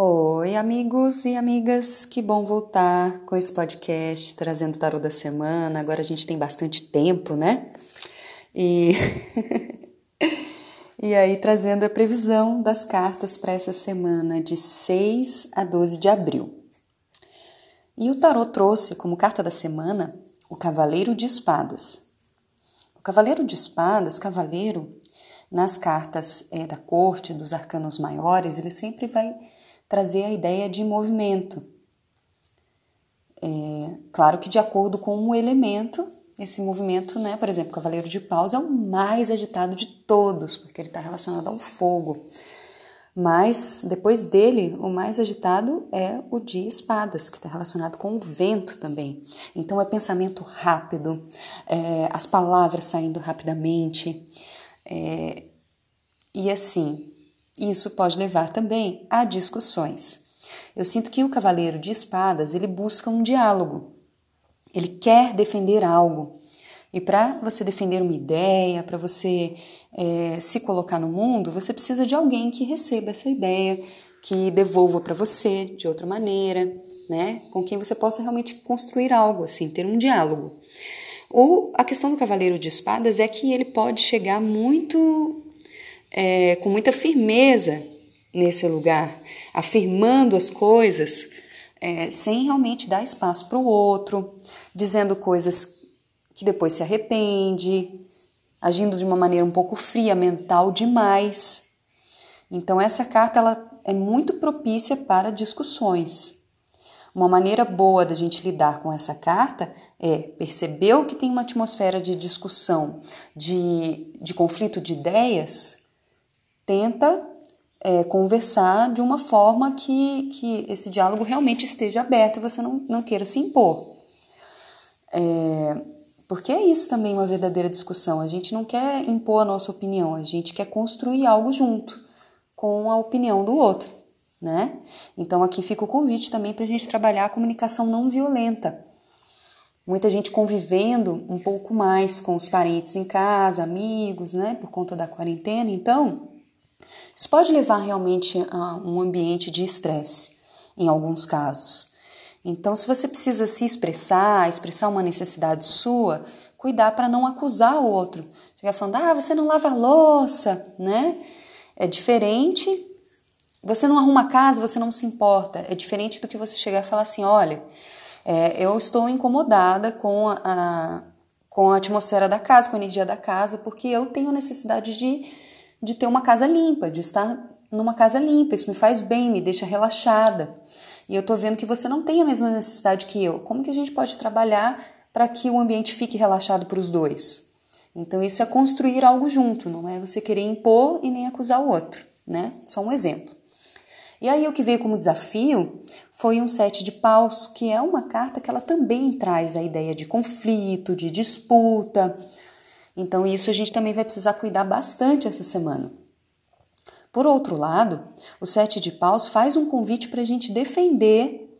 Oi, amigos e amigas, que bom voltar com esse podcast trazendo o tarô da semana. Agora a gente tem bastante tempo, né? E, e aí trazendo a previsão das cartas para essa semana de 6 a 12 de abril. E o tarô trouxe como carta da semana o Cavaleiro de Espadas. O Cavaleiro de Espadas, cavaleiro, nas cartas é, da corte, dos arcanos maiores, ele sempre vai trazer a ideia de movimento. É, claro que de acordo com o elemento, esse movimento, né, por exemplo, o Cavaleiro de Paus é o mais agitado de todos, porque ele está relacionado ao fogo. Mas depois dele, o mais agitado é o de espadas, que está relacionado com o vento também. Então é pensamento rápido, é, as palavras saindo rapidamente. É, e assim, isso pode levar também a discussões. Eu sinto que o cavaleiro de espadas ele busca um diálogo. Ele quer defender algo. E para você defender uma ideia, para você é, se colocar no mundo, você precisa de alguém que receba essa ideia, que devolva para você de outra maneira, né? Com quem você possa realmente construir algo, assim, ter um diálogo. Ou a questão do cavaleiro de espadas é que ele pode chegar muito é, com muita firmeza nesse lugar, afirmando as coisas é, sem realmente dar espaço para o outro, dizendo coisas que depois se arrepende, agindo de uma maneira um pouco fria, mental demais. Então essa carta ela é muito propícia para discussões. Uma maneira boa da gente lidar com essa carta é perceber que tem uma atmosfera de discussão, de, de conflito de ideias, tenta é, conversar de uma forma que, que esse diálogo realmente esteja aberto e você não, não queira se impor. É, porque é isso também uma verdadeira discussão. A gente não quer impor a nossa opinião, a gente quer construir algo junto com a opinião do outro, né? Então aqui fica o convite também para a gente trabalhar a comunicação não violenta. Muita gente convivendo um pouco mais com os parentes em casa, amigos, né? Por conta da quarentena. Então, isso pode levar realmente a um ambiente de estresse, em alguns casos. Então, se você precisa se expressar, expressar uma necessidade sua, cuidar para não acusar o outro. Chegar falando, ah, você não lava louça, né? É diferente. Você não arruma casa, você não se importa. É diferente do que você chegar e falar assim: olha, é, eu estou incomodada com a, a, com a atmosfera da casa, com a energia da casa, porque eu tenho necessidade de de ter uma casa limpa, de estar numa casa limpa. Isso me faz bem, me deixa relaxada. E eu tô vendo que você não tem a mesma necessidade que eu. Como que a gente pode trabalhar para que o ambiente fique relaxado para os dois? Então isso é construir algo junto, não é você querer impor e nem acusar o outro, né? Só um exemplo. E aí o que veio como desafio foi um sete de paus, que é uma carta que ela também traz a ideia de conflito, de disputa, então, isso a gente também vai precisar cuidar bastante essa semana. Por outro lado, o Sete de Paus faz um convite para a gente defender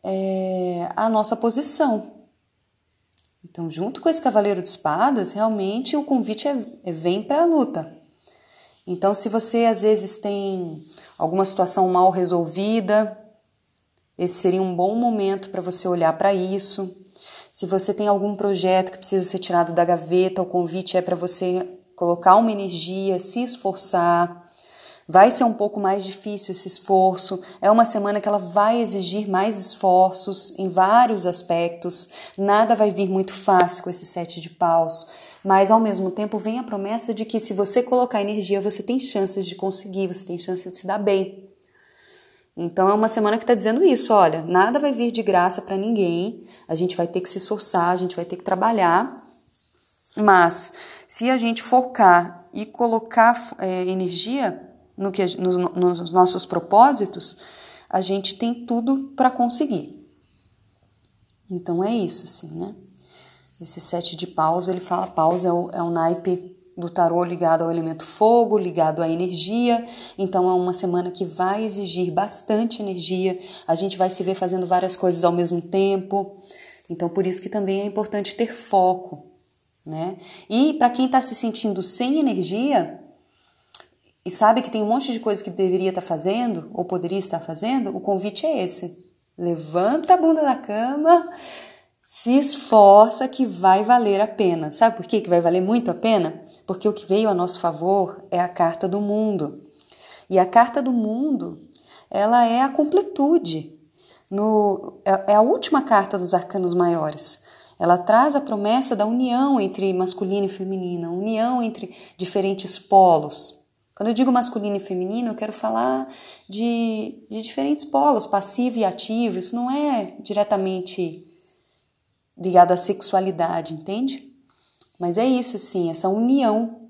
é, a nossa posição. Então, junto com esse Cavaleiro de Espadas, realmente o convite é, é vem para a luta. Então, se você às vezes tem alguma situação mal resolvida, esse seria um bom momento para você olhar para isso, se você tem algum projeto que precisa ser tirado da gaveta, o convite é para você colocar uma energia, se esforçar. Vai ser um pouco mais difícil esse esforço. É uma semana que ela vai exigir mais esforços em vários aspectos. Nada vai vir muito fácil com esse sete de paus. Mas ao mesmo tempo vem a promessa de que se você colocar energia, você tem chances de conseguir, você tem chance de se dar bem. Então é uma semana que está dizendo isso, olha, nada vai vir de graça para ninguém, a gente vai ter que se esforçar, a gente vai ter que trabalhar, mas se a gente focar e colocar é, energia no que, nos, nos nossos propósitos, a gente tem tudo para conseguir. Então é isso, sim, né? Esse sete de paus, ele fala, paus é o, é o naipe do tarô ligado ao elemento fogo, ligado à energia. Então é uma semana que vai exigir bastante energia. A gente vai se ver fazendo várias coisas ao mesmo tempo. Então por isso que também é importante ter foco, né? E para quem está se sentindo sem energia, e sabe que tem um monte de coisa que deveria estar fazendo ou poderia estar fazendo, o convite é esse. Levanta a bunda da cama, se esforça que vai valer a pena. Sabe por quê que vai valer muito a pena? Porque o que veio a nosso favor é a carta do mundo. E a carta do mundo, ela é a completude. No, é, é a última carta dos arcanos maiores. Ela traz a promessa da união entre masculino e feminino, união entre diferentes polos. Quando eu digo masculino e feminino, eu quero falar de, de diferentes polos, passivo e ativo. Isso não é diretamente ligado à sexualidade, entende? Mas é isso, sim, essa união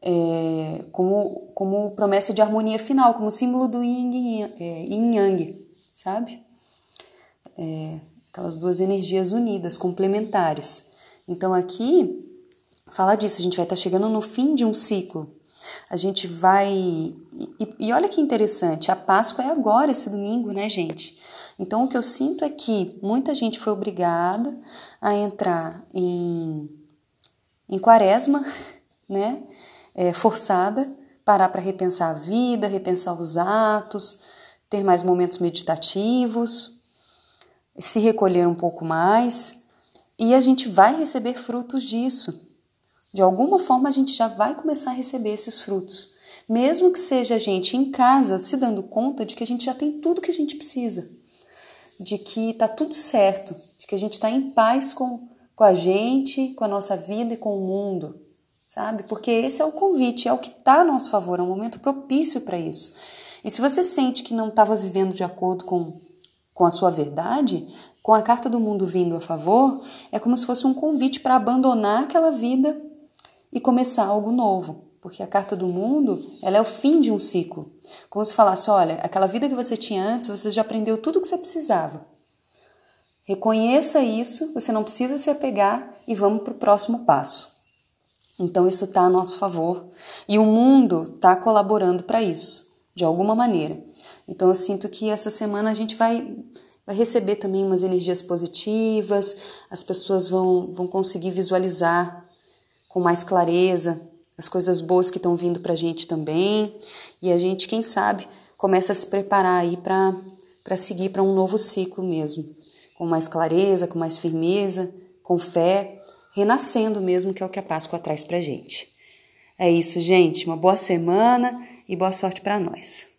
é, como, como promessa de harmonia final, como símbolo do yin, é, yin yang, sabe? É, aquelas duas energias unidas, complementares. Então aqui fala disso, a gente vai estar tá chegando no fim de um ciclo. A gente vai. E, e, olha que interessante, a Páscoa é agora, esse domingo, né, gente? Então o que eu sinto é que muita gente foi obrigada a entrar em, em quaresma, né? É, forçada, parar para repensar a vida, repensar os atos, ter mais momentos meditativos se recolher um pouco mais e a gente vai receber frutos disso. De alguma forma a gente já vai começar a receber esses frutos, mesmo que seja a gente em casa se dando conta de que a gente já tem tudo que a gente precisa, de que está tudo certo, de que a gente está em paz com, com a gente, com a nossa vida e com o mundo, sabe? Porque esse é o convite, é o que está a nosso favor, é um momento propício para isso. E se você sente que não estava vivendo de acordo com com a sua verdade, com a carta do mundo vindo a favor, é como se fosse um convite para abandonar aquela vida e começar algo novo. Porque a carta do mundo, ela é o fim de um ciclo. Como se falasse, olha, aquela vida que você tinha antes, você já aprendeu tudo o que você precisava. Reconheça isso, você não precisa se apegar e vamos para o próximo passo. Então isso está a nosso favor e o mundo está colaborando para isso, de alguma maneira. Então eu sinto que essa semana a gente vai, vai receber também umas energias positivas, as pessoas vão, vão conseguir visualizar com mais clareza as coisas boas que estão vindo para a gente também. E a gente, quem sabe, começa a se preparar aí para seguir para um novo ciclo mesmo, com mais clareza, com mais firmeza, com fé, renascendo mesmo, que é o que a Páscoa traz para gente. É isso, gente. Uma boa semana e boa sorte para nós.